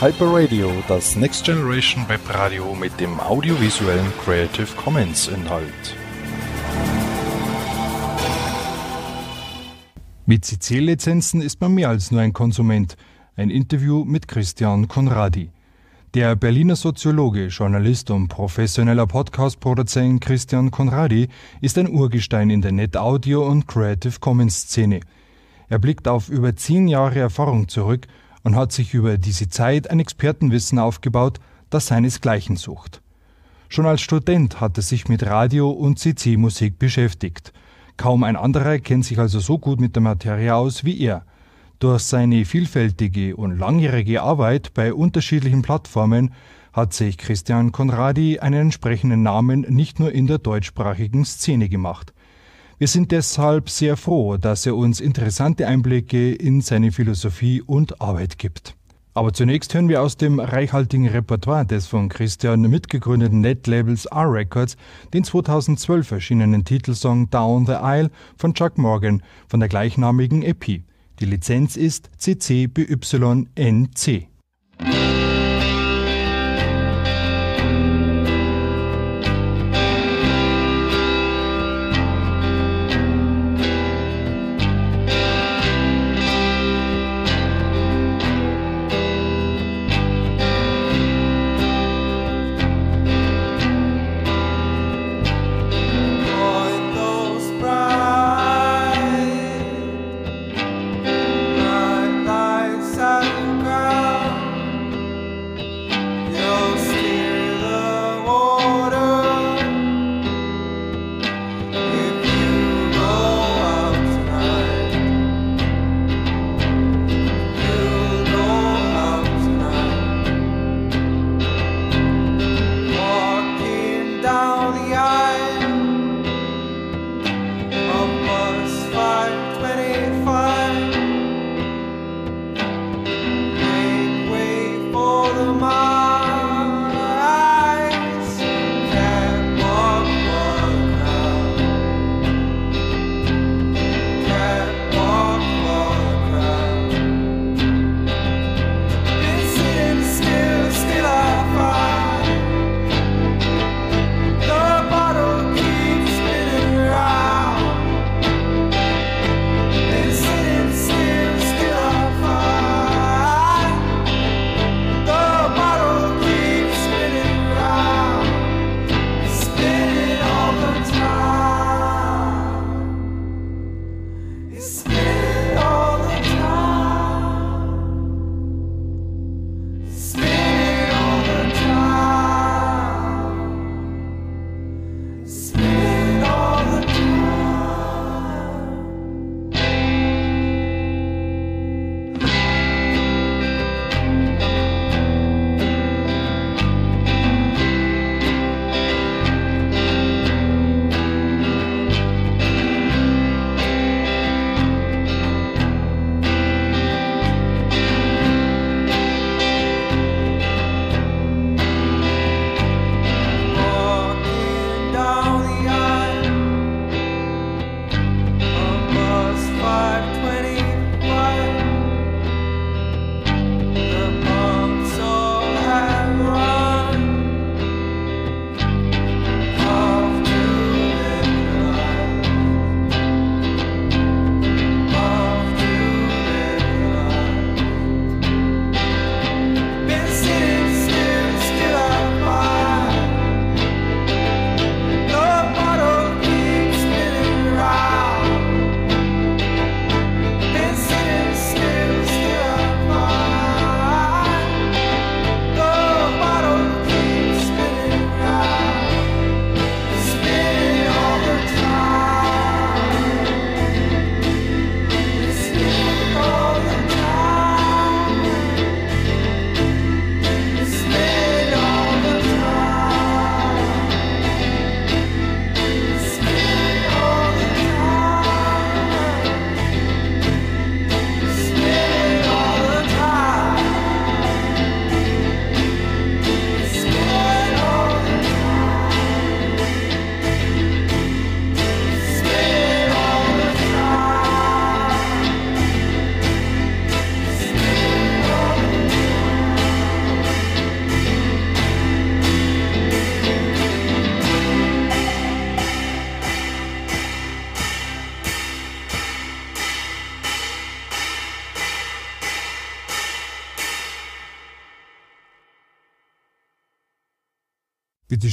Hyper Radio, das Next Generation Web Radio mit dem audiovisuellen Creative Commons Inhalt. Mit CC-Lizenzen ist man mehr als nur ein Konsument. Ein Interview mit Christian Konradi. Der Berliner Soziologe, Journalist und professioneller Podcast-Produzent Christian Konradi ist ein Urgestein in der Net-Audio- und Creative Commons-Szene. Er blickt auf über zehn Jahre Erfahrung zurück und hat sich über diese Zeit ein Expertenwissen aufgebaut, das seinesgleichen sucht. Schon als Student hat er sich mit Radio und CC-Musik beschäftigt. Kaum ein anderer kennt sich also so gut mit der Materie aus wie er. Durch seine vielfältige und langjährige Arbeit bei unterschiedlichen Plattformen hat sich Christian Conradi einen entsprechenden Namen nicht nur in der deutschsprachigen Szene gemacht. Wir sind deshalb sehr froh, dass er uns interessante Einblicke in seine Philosophie und Arbeit gibt. Aber zunächst hören wir aus dem reichhaltigen Repertoire des von Christian mitgegründeten Netlabels R-Records den 2012 erschienenen Titelsong Down the Aisle von Chuck Morgan von der gleichnamigen EP. Die Lizenz ist CC BY-NC. Bright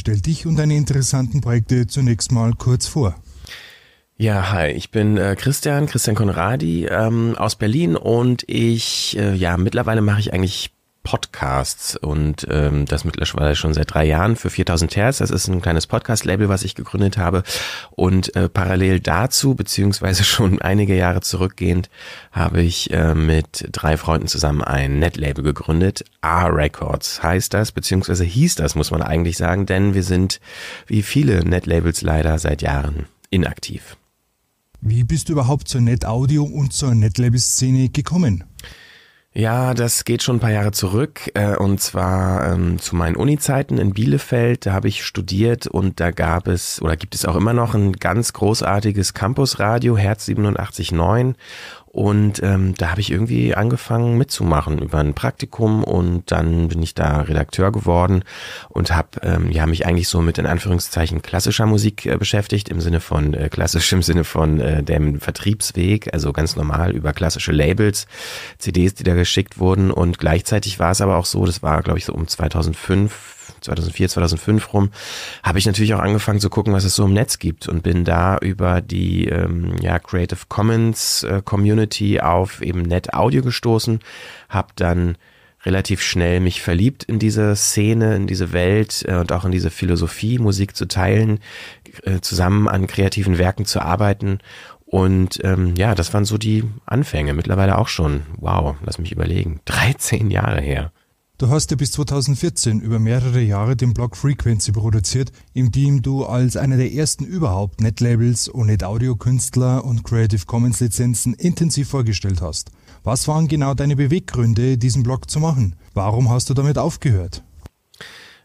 Stell dich und deine interessanten Projekte zunächst mal kurz vor. Ja, hi, ich bin äh, Christian, Christian Konradi ähm, aus Berlin und ich, äh, ja, mittlerweile mache ich eigentlich Podcasts und ähm, das mittlerweile schon seit drei Jahren für 4000 Hertz. Das ist ein kleines Podcast-Label, was ich gegründet habe und äh, parallel dazu, beziehungsweise schon einige Jahre zurückgehend, habe ich äh, mit drei Freunden zusammen ein Netlabel gegründet. A-Records heißt das, beziehungsweise hieß das, muss man eigentlich sagen, denn wir sind wie viele Netlabels leider seit Jahren inaktiv. Wie bist du überhaupt zur Net-Audio und zur Netlabel-Szene gekommen? Ja, das geht schon ein paar Jahre zurück äh, und zwar ähm, zu meinen Uni-Zeiten in Bielefeld. Da habe ich studiert und da gab es oder gibt es auch immer noch ein ganz großartiges Campusradio, Herz 87.9 und ähm, da habe ich irgendwie angefangen mitzumachen über ein Praktikum und dann bin ich da Redakteur geworden und habe ähm, ja mich eigentlich so mit in Anführungszeichen klassischer Musik äh, beschäftigt im Sinne von äh, klassisch im Sinne von äh, dem Vertriebsweg, also ganz normal über klassische Labels, CDs, die da geschickt wurden. Und gleichzeitig war es aber auch so, das war glaube ich so um 2005 2004, 2005 rum, habe ich natürlich auch angefangen zu gucken, was es so im Netz gibt und bin da über die ähm, ja, Creative Commons äh, Community auf eben Net Audio gestoßen, habe dann relativ schnell mich verliebt in diese Szene, in diese Welt äh, und auch in diese Philosophie, Musik zu teilen, äh, zusammen an kreativen Werken zu arbeiten. Und ähm, ja, das waren so die Anfänge. Mittlerweile auch schon, wow, lass mich überlegen, 13 Jahre her. Du hast ja bis 2014 über mehrere Jahre den Blog Frequency produziert, in dem du als einer der ersten überhaupt Netlabels und Net-Audio-Künstler und Creative Commons-Lizenzen intensiv vorgestellt hast. Was waren genau deine Beweggründe, diesen Blog zu machen? Warum hast du damit aufgehört?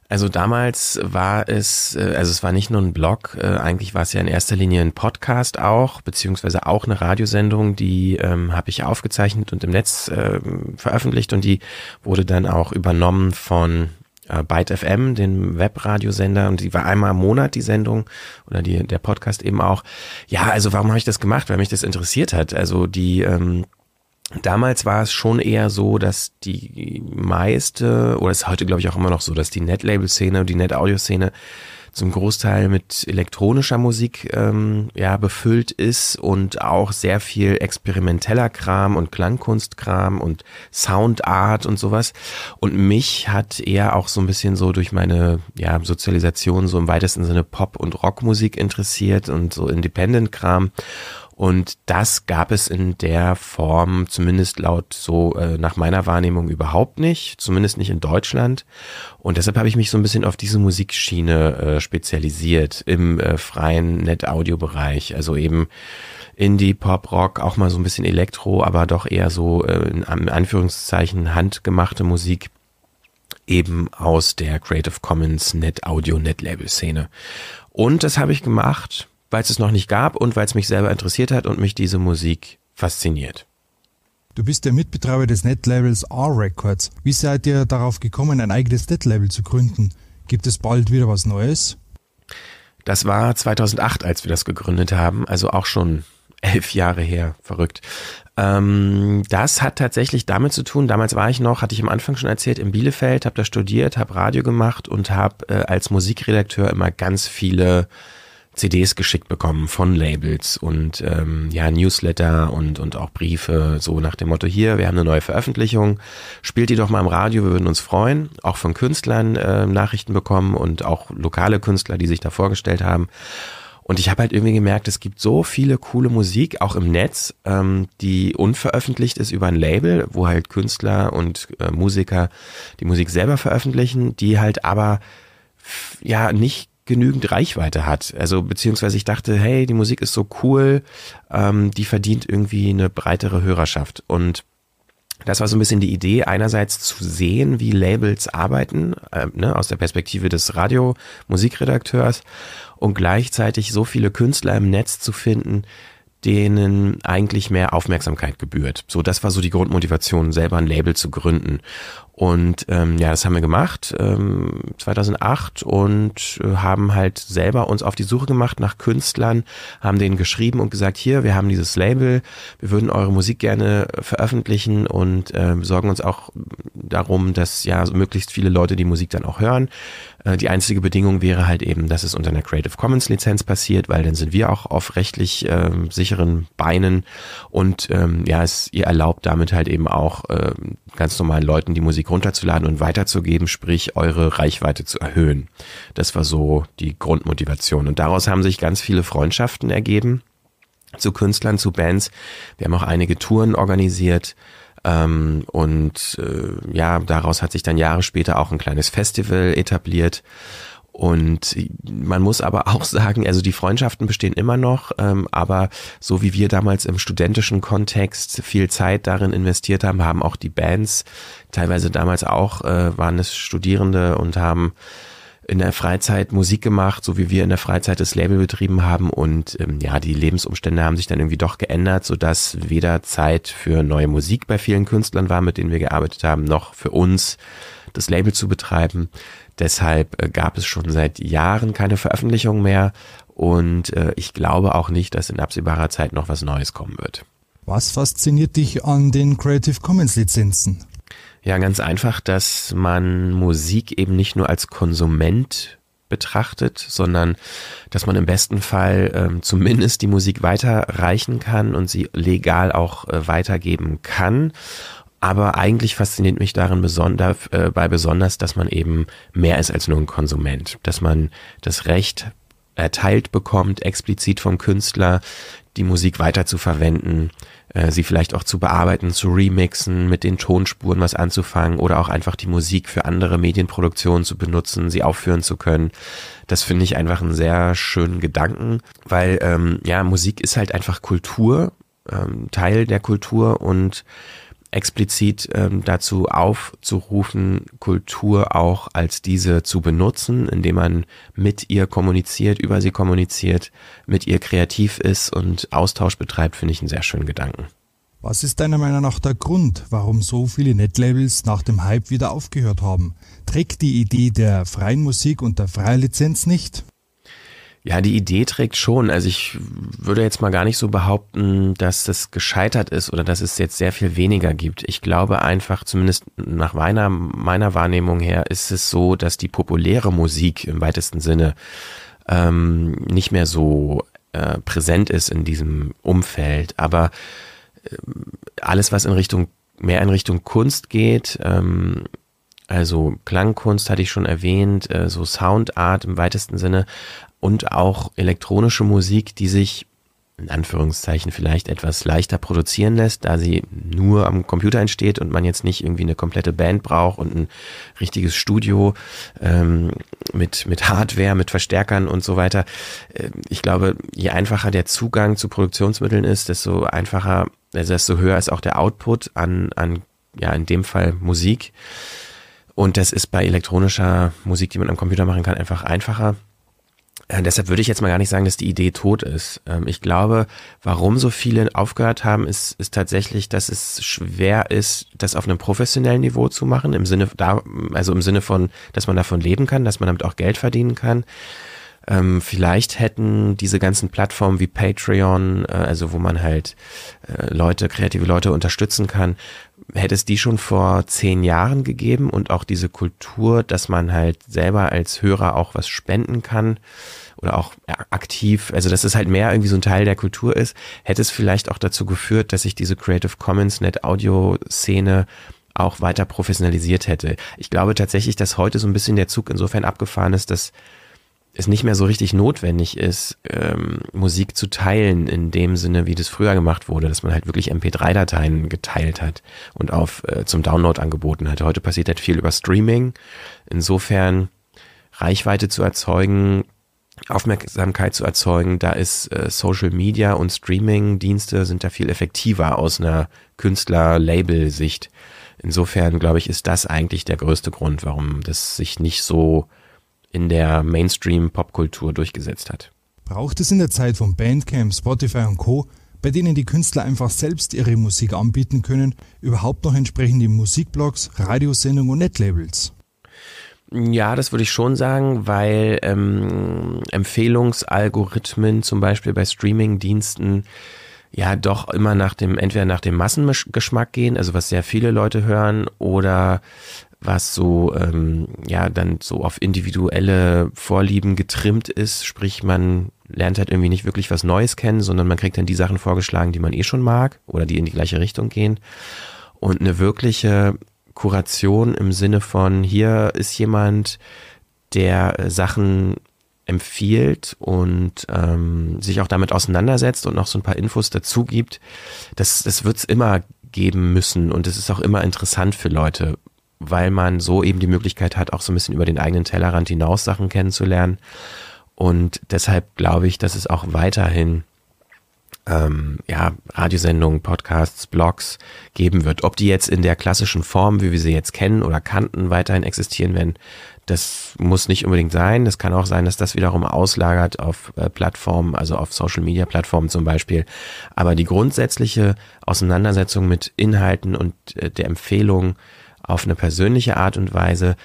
Also damals war es, äh, also es war nicht nur ein Blog, äh, eigentlich war es ja in erster Linie ein Podcast auch, beziehungsweise auch eine Radiosendung, die ähm, habe ich aufgezeichnet und im Netz äh, veröffentlicht und die wurde dann auch übernommen von äh, Byte FM, den Webradiosender und die war einmal im Monat die Sendung oder die, der Podcast eben auch. Ja, also warum habe ich das gemacht? Weil mich das interessiert hat. Also die ähm, Damals war es schon eher so, dass die meiste, oder es ist heute glaube ich auch immer noch so, dass die Net-Label-Szene und die Net-Audio-Szene zum Großteil mit elektronischer Musik ähm, ja befüllt ist und auch sehr viel experimenteller Kram und Klangkunstkram und Soundart und sowas. Und mich hat eher auch so ein bisschen so durch meine ja, Sozialisation so im weitesten Sinne Pop- und Rockmusik interessiert und so Independent-Kram. Und das gab es in der Form, zumindest laut so äh, nach meiner Wahrnehmung überhaupt nicht, zumindest nicht in Deutschland. Und deshalb habe ich mich so ein bisschen auf diese Musikschiene äh, spezialisiert im äh, freien Net-Audio-Bereich. Also eben Indie, Pop, Rock, auch mal so ein bisschen Elektro, aber doch eher so äh, in Anführungszeichen handgemachte Musik eben aus der Creative Commons Net Audio Net Label Szene. Und das habe ich gemacht weil es es noch nicht gab und weil es mich selber interessiert hat und mich diese Musik fasziniert. Du bist der Mitbetreiber des Netlabels R-Records. Wie seid ihr darauf gekommen, ein eigenes Netlabel zu gründen? Gibt es bald wieder was Neues? Das war 2008, als wir das gegründet haben, also auch schon elf Jahre her, verrückt. Ähm, das hat tatsächlich damit zu tun, damals war ich noch, hatte ich am Anfang schon erzählt, in Bielefeld, habe da studiert, habe Radio gemacht und habe äh, als Musikredakteur immer ganz viele CDs geschickt bekommen von Labels und ähm, ja, Newsletter und, und auch Briefe, so nach dem Motto, hier, wir haben eine neue Veröffentlichung, spielt die doch mal im Radio, wir würden uns freuen. Auch von Künstlern äh, Nachrichten bekommen und auch lokale Künstler, die sich da vorgestellt haben. Und ich habe halt irgendwie gemerkt, es gibt so viele coole Musik, auch im Netz, ähm, die unveröffentlicht ist über ein Label, wo halt Künstler und äh, Musiker die Musik selber veröffentlichen, die halt aber ja nicht genügend Reichweite hat. Also beziehungsweise ich dachte, hey, die Musik ist so cool, ähm, die verdient irgendwie eine breitere Hörerschaft. Und das war so ein bisschen die Idee, einerseits zu sehen, wie Labels arbeiten, äh, ne, aus der Perspektive des Radio-Musikredakteurs und gleichzeitig so viele Künstler im Netz zu finden, denen eigentlich mehr Aufmerksamkeit gebührt. So, das war so die Grundmotivation, selber ein Label zu gründen. Und ähm, ja, das haben wir gemacht ähm, 2008 und äh, haben halt selber uns auf die Suche gemacht nach Künstlern, haben denen geschrieben und gesagt, hier, wir haben dieses Label, wir würden eure Musik gerne veröffentlichen und äh, sorgen uns auch darum, dass ja möglichst viele Leute die Musik dann auch hören. Äh, die einzige Bedingung wäre halt eben, dass es unter einer Creative Commons Lizenz passiert, weil dann sind wir auch auf rechtlich äh, sicheren Beinen und ähm, ja, es ihr erlaubt damit halt eben auch äh, ganz normalen Leuten die Musik runterzuladen und weiterzugeben, sprich eure Reichweite zu erhöhen. Das war so die Grundmotivation und daraus haben sich ganz viele Freundschaften ergeben zu Künstlern, zu Bands. Wir haben auch einige Touren organisiert ähm, und äh, ja, daraus hat sich dann Jahre später auch ein kleines Festival etabliert. Und man muss aber auch sagen, also die Freundschaften bestehen immer noch, ähm, aber so wie wir damals im studentischen Kontext viel Zeit darin investiert haben, haben auch die Bands, teilweise damals auch, äh, waren es Studierende und haben in der Freizeit Musik gemacht, so wie wir in der Freizeit das Label betrieben haben. Und ähm, ja, die Lebensumstände haben sich dann irgendwie doch geändert, sodass weder Zeit für neue Musik bei vielen Künstlern war, mit denen wir gearbeitet haben, noch für uns das Label zu betreiben. Deshalb äh, gab es schon seit Jahren keine Veröffentlichung mehr. Und äh, ich glaube auch nicht, dass in absehbarer Zeit noch was Neues kommen wird. Was fasziniert dich an den Creative Commons Lizenzen? Ja, ganz einfach, dass man Musik eben nicht nur als Konsument betrachtet, sondern dass man im besten Fall ähm, zumindest die Musik weiterreichen kann und sie legal auch äh, weitergeben kann. Aber eigentlich fasziniert mich darin besonders, äh, bei besonders, dass man eben mehr ist als nur ein Konsument, dass man das Recht erteilt bekommt, explizit vom Künstler, die Musik weiter zu verwenden, äh, sie vielleicht auch zu bearbeiten, zu remixen, mit den Tonspuren was anzufangen oder auch einfach die Musik für andere Medienproduktionen zu benutzen, sie aufführen zu können. Das finde ich einfach einen sehr schönen Gedanken, weil ähm, ja, Musik ist halt einfach Kultur, ähm, Teil der Kultur und explizit ähm, dazu aufzurufen, Kultur auch als diese zu benutzen, indem man mit ihr kommuniziert, über sie kommuniziert, mit ihr kreativ ist und Austausch betreibt, finde ich einen sehr schönen Gedanken. Was ist deiner Meinung nach der Grund, warum so viele Netlabels nach dem Hype wieder aufgehört haben? Trägt die Idee der freien Musik und der freien Lizenz nicht? Ja, die Idee trägt schon. Also ich würde jetzt mal gar nicht so behaupten, dass das gescheitert ist oder dass es jetzt sehr viel weniger gibt. Ich glaube einfach, zumindest nach meiner, meiner Wahrnehmung her, ist es so, dass die populäre Musik im weitesten Sinne ähm, nicht mehr so äh, präsent ist in diesem Umfeld. Aber äh, alles, was in Richtung, mehr in Richtung Kunst geht, ähm, also Klangkunst hatte ich schon erwähnt, äh, so Soundart im weitesten Sinne, und auch elektronische Musik, die sich in Anführungszeichen vielleicht etwas leichter produzieren lässt, da sie nur am Computer entsteht und man jetzt nicht irgendwie eine komplette Band braucht und ein richtiges Studio ähm, mit, mit Hardware, mit Verstärkern und so weiter. Äh, ich glaube, je einfacher der Zugang zu Produktionsmitteln ist, desto einfacher, also desto höher ist auch der Output an, an ja, in dem Fall Musik. Und das ist bei elektronischer Musik, die man am Computer machen kann, einfach einfacher. Äh, deshalb würde ich jetzt mal gar nicht sagen, dass die Idee tot ist. Ähm, ich glaube, warum so viele aufgehört haben, ist, ist tatsächlich, dass es schwer ist, das auf einem professionellen Niveau zu machen, im Sinne da, also im Sinne von, dass man davon leben kann, dass man damit auch Geld verdienen kann. Ähm, vielleicht hätten diese ganzen Plattformen wie Patreon, äh, also wo man halt äh, Leute, kreative Leute unterstützen kann, hätte es die schon vor zehn Jahren gegeben und auch diese Kultur, dass man halt selber als Hörer auch was spenden kann oder auch aktiv, also dass es halt mehr irgendwie so ein Teil der Kultur ist, hätte es vielleicht auch dazu geführt, dass sich diese Creative Commons Net Audio Szene auch weiter professionalisiert hätte. Ich glaube tatsächlich, dass heute so ein bisschen der Zug insofern abgefahren ist, dass es nicht mehr so richtig notwendig ist, ähm, Musik zu teilen in dem Sinne, wie das früher gemacht wurde, dass man halt wirklich MP3-Dateien geteilt hat und auf äh, zum Download angeboten hat. Heute passiert halt viel über Streaming. Insofern Reichweite zu erzeugen, Aufmerksamkeit zu erzeugen, da ist äh, Social Media und Streaming-Dienste sind da viel effektiver aus einer Künstler-Label-Sicht. Insofern glaube ich, ist das eigentlich der größte Grund, warum das sich nicht so in der Mainstream-Popkultur durchgesetzt hat. Braucht es in der Zeit von Bandcamp, Spotify und Co. bei denen die Künstler einfach selbst ihre Musik anbieten können, überhaupt noch entsprechende Musikblogs, Radiosendungen und Netlabels? Ja, das würde ich schon sagen, weil ähm, Empfehlungsalgorithmen zum Beispiel bei Streamingdiensten ja doch immer nach dem, entweder nach dem Massengeschmack gehen, also was sehr viele Leute hören, oder was so, ähm, ja, dann so auf individuelle Vorlieben getrimmt ist, sprich man lernt halt irgendwie nicht wirklich was Neues kennen, sondern man kriegt dann die Sachen vorgeschlagen, die man eh schon mag oder die in die gleiche Richtung gehen. Und eine wirkliche Kuration im Sinne von, hier ist jemand, der äh, Sachen empfiehlt und ähm, sich auch damit auseinandersetzt und noch so ein paar Infos dazu gibt, das, das wird es immer geben müssen und es ist auch immer interessant für Leute, weil man so eben die Möglichkeit hat, auch so ein bisschen über den eigenen Tellerrand hinaus Sachen kennenzulernen. Und deshalb glaube ich, dass es auch weiterhin ähm, ja, Radiosendungen, Podcasts, Blogs geben wird. Ob die jetzt in der klassischen Form, wie wir sie jetzt kennen oder kannten, weiterhin existieren werden, das muss nicht unbedingt sein. Das kann auch sein, dass das wiederum auslagert auf äh, Plattformen, also auf Social Media Plattformen zum Beispiel. Aber die grundsätzliche Auseinandersetzung mit Inhalten und äh, der Empfehlung auf eine persönliche Art und Weise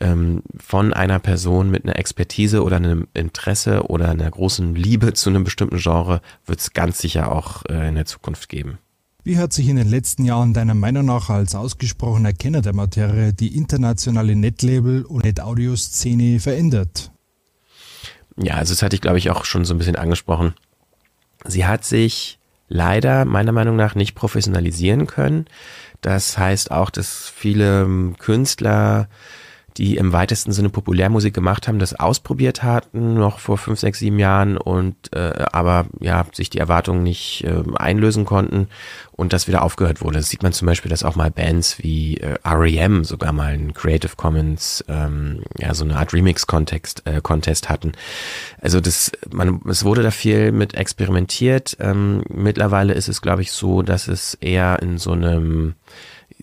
ähm, von einer Person mit einer Expertise oder einem Interesse oder einer großen Liebe zu einem bestimmten Genre wird es ganz sicher auch äh, in der Zukunft geben. Wie hat sich in den letzten Jahren deiner Meinung nach als ausgesprochener Kenner der Materie die internationale Netlabel- und Netaudio-Szene verändert? Ja, also das hatte ich glaube ich auch schon so ein bisschen angesprochen. Sie hat sich leider meiner Meinung nach nicht professionalisieren können. Das heißt auch, dass viele ähm, Künstler die im weitesten Sinne Populärmusik gemacht haben, das ausprobiert hatten, noch vor fünf, sechs, sieben Jahren und äh, aber ja, sich die Erwartungen nicht äh, einlösen konnten und das wieder aufgehört wurde. Das sieht man zum Beispiel, dass auch mal Bands wie äh, REM sogar mal einen Creative Commons, ähm, ja, so eine Art Remix-Contest äh, Contest hatten. Also das, man, es wurde da viel mit experimentiert. Ähm, mittlerweile ist es, glaube ich, so, dass es eher in so einem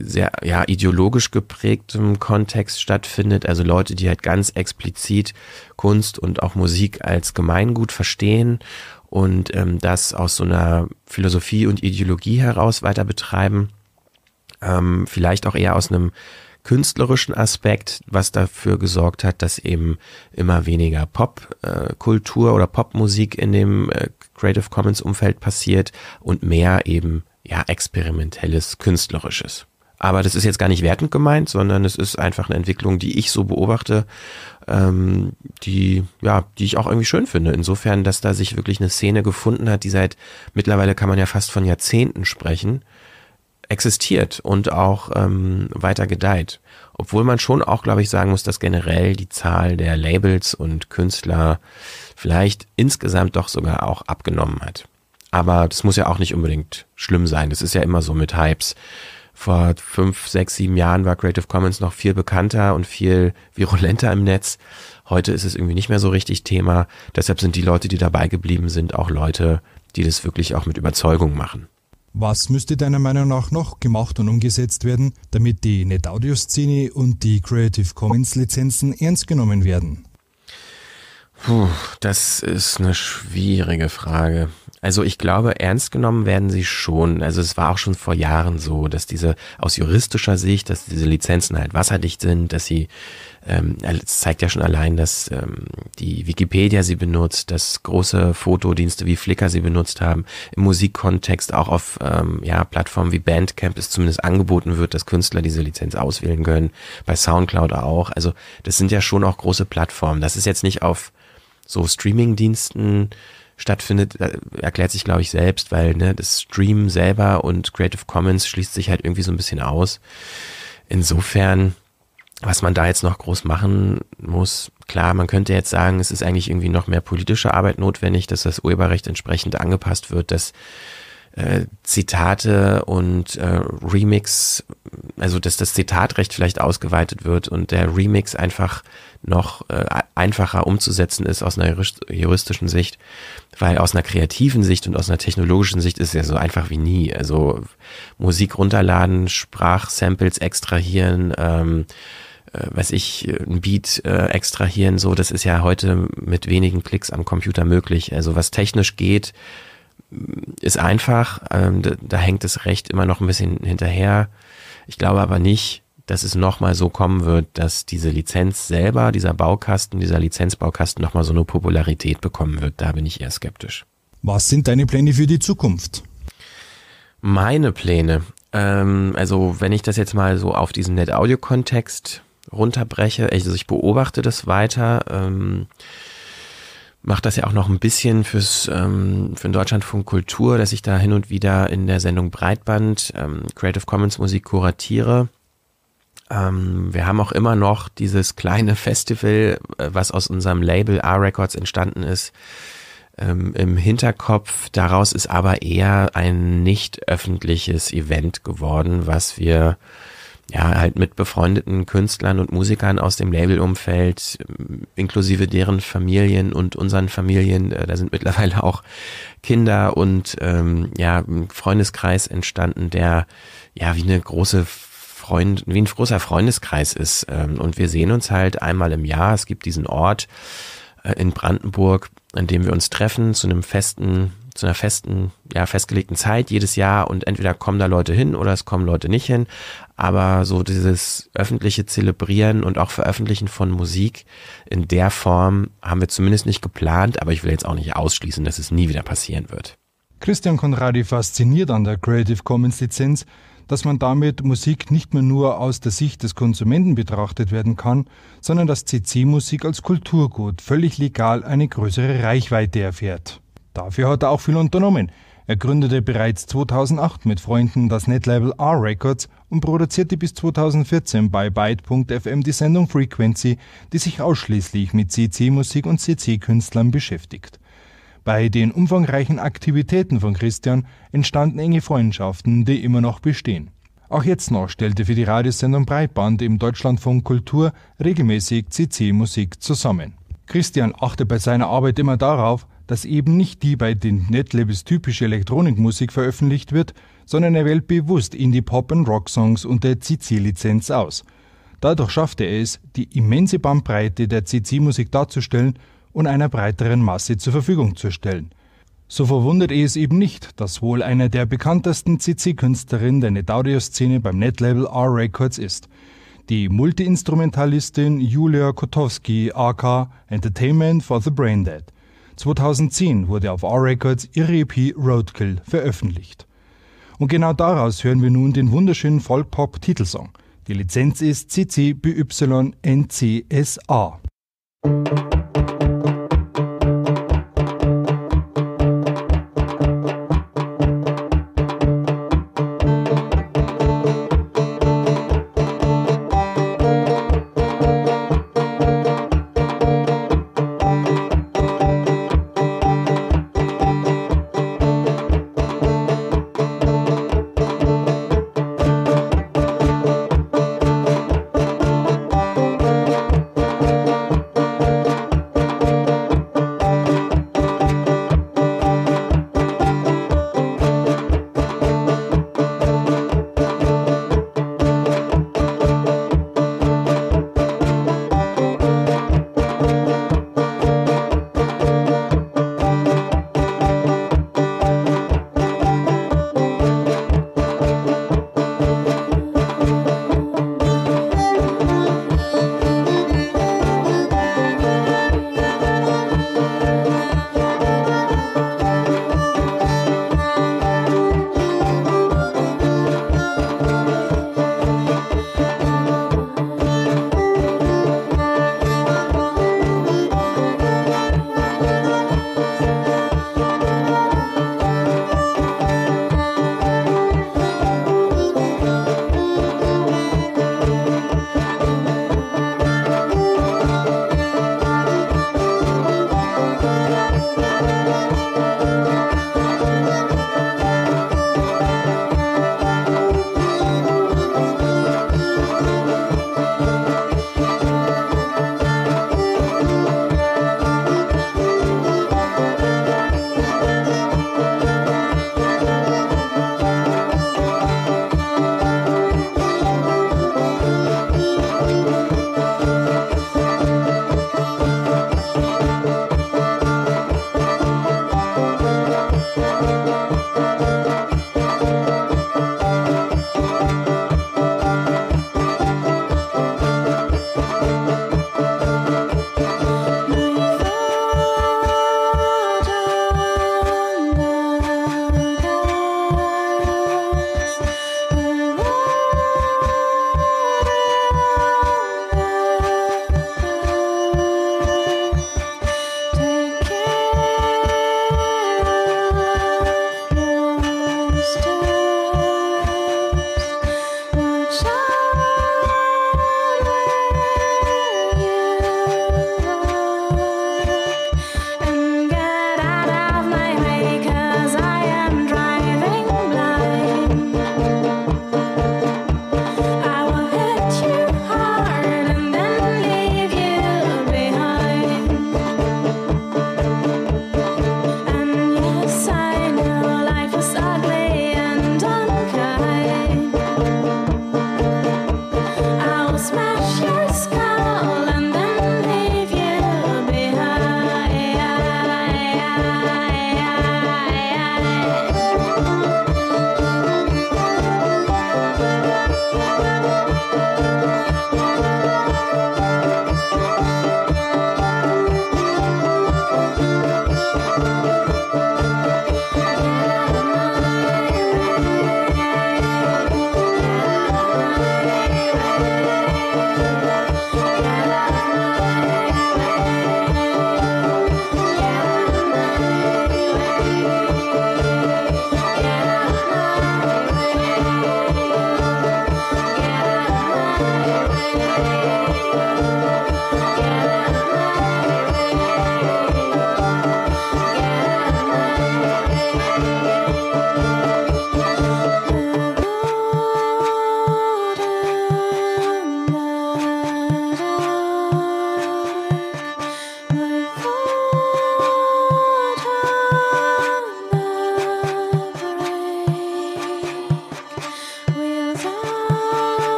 sehr ja ideologisch geprägtem Kontext stattfindet, also Leute, die halt ganz explizit Kunst und auch Musik als Gemeingut verstehen und ähm, das aus so einer Philosophie und Ideologie heraus weiter betreiben, ähm, vielleicht auch eher aus einem künstlerischen Aspekt, was dafür gesorgt hat, dass eben immer weniger Popkultur äh, oder Popmusik in dem äh, Creative Commons Umfeld passiert und mehr eben ja experimentelles künstlerisches. Aber das ist jetzt gar nicht wertend gemeint, sondern es ist einfach eine Entwicklung, die ich so beobachte, ähm, die, ja, die ich auch irgendwie schön finde. Insofern, dass da sich wirklich eine Szene gefunden hat, die seit mittlerweile kann man ja fast von Jahrzehnten sprechen, existiert und auch ähm, weiter gedeiht. Obwohl man schon auch, glaube ich, sagen muss, dass generell die Zahl der Labels und Künstler vielleicht insgesamt doch sogar auch abgenommen hat. Aber das muss ja auch nicht unbedingt schlimm sein. Das ist ja immer so mit Hypes vor fünf, sechs, sieben Jahren war Creative Commons noch viel bekannter und viel virulenter im Netz. Heute ist es irgendwie nicht mehr so richtig Thema. Deshalb sind die Leute, die dabei geblieben sind, auch Leute, die das wirklich auch mit Überzeugung machen. Was müsste deiner Meinung nach noch gemacht und umgesetzt werden, damit die NetAudio-Szene und die Creative Commons-Lizenzen ernst genommen werden? Puh, das ist eine schwierige Frage. Also ich glaube, ernst genommen werden sie schon. Also es war auch schon vor Jahren so, dass diese aus juristischer Sicht, dass diese Lizenzen halt wasserdicht sind, dass sie, ähm, es zeigt ja schon allein, dass ähm, die Wikipedia sie benutzt, dass große Fotodienste wie Flickr sie benutzt haben, im Musikkontext auch auf ähm, ja, Plattformen wie Bandcamp es zumindest angeboten wird, dass Künstler diese Lizenz auswählen können, bei Soundcloud auch. Also das sind ja schon auch große Plattformen. Das ist jetzt nicht auf so Streaming-Diensten stattfindet, äh, erklärt sich, glaube ich, selbst, weil ne, das Stream selber und Creative Commons schließt sich halt irgendwie so ein bisschen aus. Insofern, was man da jetzt noch groß machen muss, klar, man könnte jetzt sagen, es ist eigentlich irgendwie noch mehr politische Arbeit notwendig, dass das Urheberrecht entsprechend angepasst wird, dass äh, Zitate und äh, Remix, also dass das Zitatrecht vielleicht ausgeweitet wird und der Remix einfach noch äh, einfacher umzusetzen ist aus einer juristischen Sicht, weil aus einer kreativen Sicht und aus einer technologischen Sicht ist es ja so einfach wie nie. Also Musik runterladen, Sprachsamples extrahieren, ähm, äh, weiß ich, ein Beat äh, extrahieren, so, das ist ja heute mit wenigen Klicks am Computer möglich. Also was technisch geht, ist einfach, ähm, da, da hängt das Recht immer noch ein bisschen hinterher. Ich glaube aber nicht, dass es nochmal so kommen wird, dass diese Lizenz selber, dieser Baukasten, dieser Lizenzbaukasten nochmal so eine Popularität bekommen wird. Da bin ich eher skeptisch. Was sind deine Pläne für die Zukunft? Meine Pläne. Ähm, also wenn ich das jetzt mal so auf diesen Net-Audio-Kontext runterbreche, also ich beobachte das weiter, ähm, mache das ja auch noch ein bisschen fürs ähm, für den Deutschlandfunk Kultur, dass ich da hin und wieder in der Sendung Breitband ähm, Creative Commons Musik kuratiere. Ähm, wir haben auch immer noch dieses kleine Festival, äh, was aus unserem Label R-Records entstanden ist, ähm, im Hinterkopf. Daraus ist aber eher ein nicht öffentliches Event geworden, was wir ja halt mit befreundeten Künstlern und Musikern aus dem Labelumfeld, ähm, inklusive deren Familien und unseren Familien, äh, da sind mittlerweile auch Kinder und ähm, ja ein Freundeskreis entstanden, der ja wie eine große Freund, wie ein großer Freundeskreis ist. Ähm, und wir sehen uns halt einmal im Jahr. Es gibt diesen Ort äh, in Brandenburg, an dem wir uns treffen zu einem festen, zu einer festen, ja, festgelegten Zeit jedes Jahr und entweder kommen da Leute hin oder es kommen Leute nicht hin. Aber so dieses öffentliche Zelebrieren und auch Veröffentlichen von Musik in der Form haben wir zumindest nicht geplant, aber ich will jetzt auch nicht ausschließen, dass es nie wieder passieren wird. Christian Conradi fasziniert an der Creative Commons Lizenz, dass man damit Musik nicht mehr nur aus der Sicht des Konsumenten betrachtet werden kann, sondern dass CC-Musik als Kulturgut völlig legal eine größere Reichweite erfährt. Dafür hat er auch viel unternommen. Er gründete bereits 2008 mit Freunden das Netlabel R Records und produzierte bis 2014 bei Byte.fm die Sendung Frequency, die sich ausschließlich mit CC-Musik und CC-Künstlern beschäftigt. Bei den umfangreichen Aktivitäten von Christian entstanden enge Freundschaften, die immer noch bestehen. Auch jetzt noch stellte für die Radiosendung Breitband im Deutschlandfunk Kultur regelmäßig CC-Musik zusammen. Christian achte bei seiner Arbeit immer darauf, dass eben nicht die bei den Netlabels typische Elektronikmusik veröffentlicht wird, sondern er wählt bewusst Indie-Pop- und Rock-Songs unter CC-Lizenz aus. Dadurch schaffte er es, die immense Bandbreite der CC-Musik darzustellen und einer breiteren Masse zur Verfügung zu stellen. So verwundert es eben nicht, dass wohl eine der bekanntesten CC-Künstlerinnen der NetAudio-Szene beim Netlabel R Records ist. Die Multiinstrumentalistin Julia Kotowski AK Entertainment for the Braindead. 2010 wurde auf R Records ihre EP Roadkill veröffentlicht. Und genau daraus hören wir nun den wunderschönen Folk-Pop-Titelsong. Die Lizenz ist CC BY NCSA.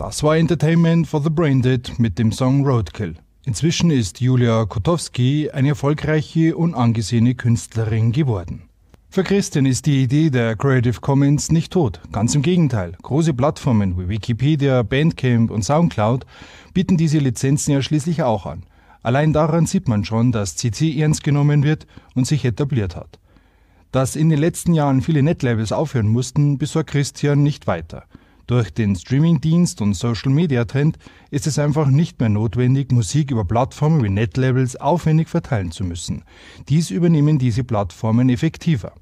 Das war Entertainment for the Braindead mit dem Song Roadkill. Inzwischen ist Julia Kotowski eine erfolgreiche und angesehene Künstlerin geworden. Für Christian ist die Idee der Creative Commons nicht tot. Ganz im Gegenteil. Große Plattformen wie Wikipedia, Bandcamp und Soundcloud bieten diese Lizenzen ja schließlich auch an. Allein daran sieht man schon, dass CC ernst genommen wird und sich etabliert hat. Dass in den letzten Jahren viele Netlabels aufhören mussten, besorgt Christian nicht weiter. Durch den Streamingdienst und Social Media Trend ist es einfach nicht mehr notwendig, Musik über Plattformen wie Netlabels aufwendig verteilen zu müssen. Dies übernehmen diese Plattformen effektiver.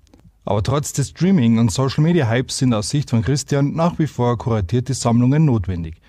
Aber trotz des Streaming und Social Media Hypes sind aus Sicht von Christian nach wie vor kuratierte Sammlungen notwendig.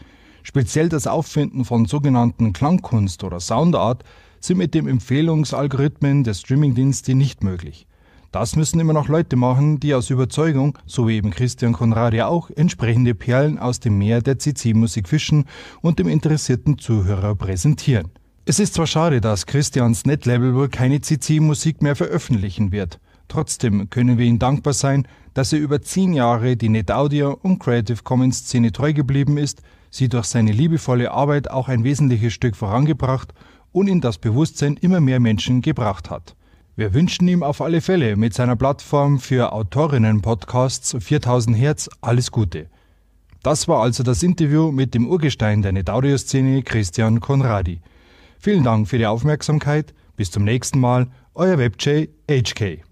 Speziell das Auffinden von sogenannten Klangkunst oder Soundart sind mit dem Empfehlungsalgorithmen der Streamingdienste nicht möglich. Das müssen immer noch Leute machen, die aus Überzeugung, so wie eben Christian Konrad auch, entsprechende Perlen aus dem Meer der CC-Musik fischen und dem interessierten Zuhörer präsentieren. Es ist zwar schade, dass Christians Netlabel wohl keine CC-Musik mehr veröffentlichen wird. Trotzdem können wir ihm dankbar sein, dass er über zehn Jahre die NetAudio und Creative Commons Szene treu geblieben ist, sie durch seine liebevolle Arbeit auch ein wesentliches Stück vorangebracht und in das Bewusstsein immer mehr Menschen gebracht hat. Wir wünschen ihm auf alle Fälle mit seiner Plattform für Autorinnen-Podcasts 4000 Hertz alles Gute. Das war also das Interview mit dem Urgestein der Netaudio-Szene Christian Konradi. Vielen Dank für die Aufmerksamkeit. Bis zum nächsten Mal. Euer WebJ HK.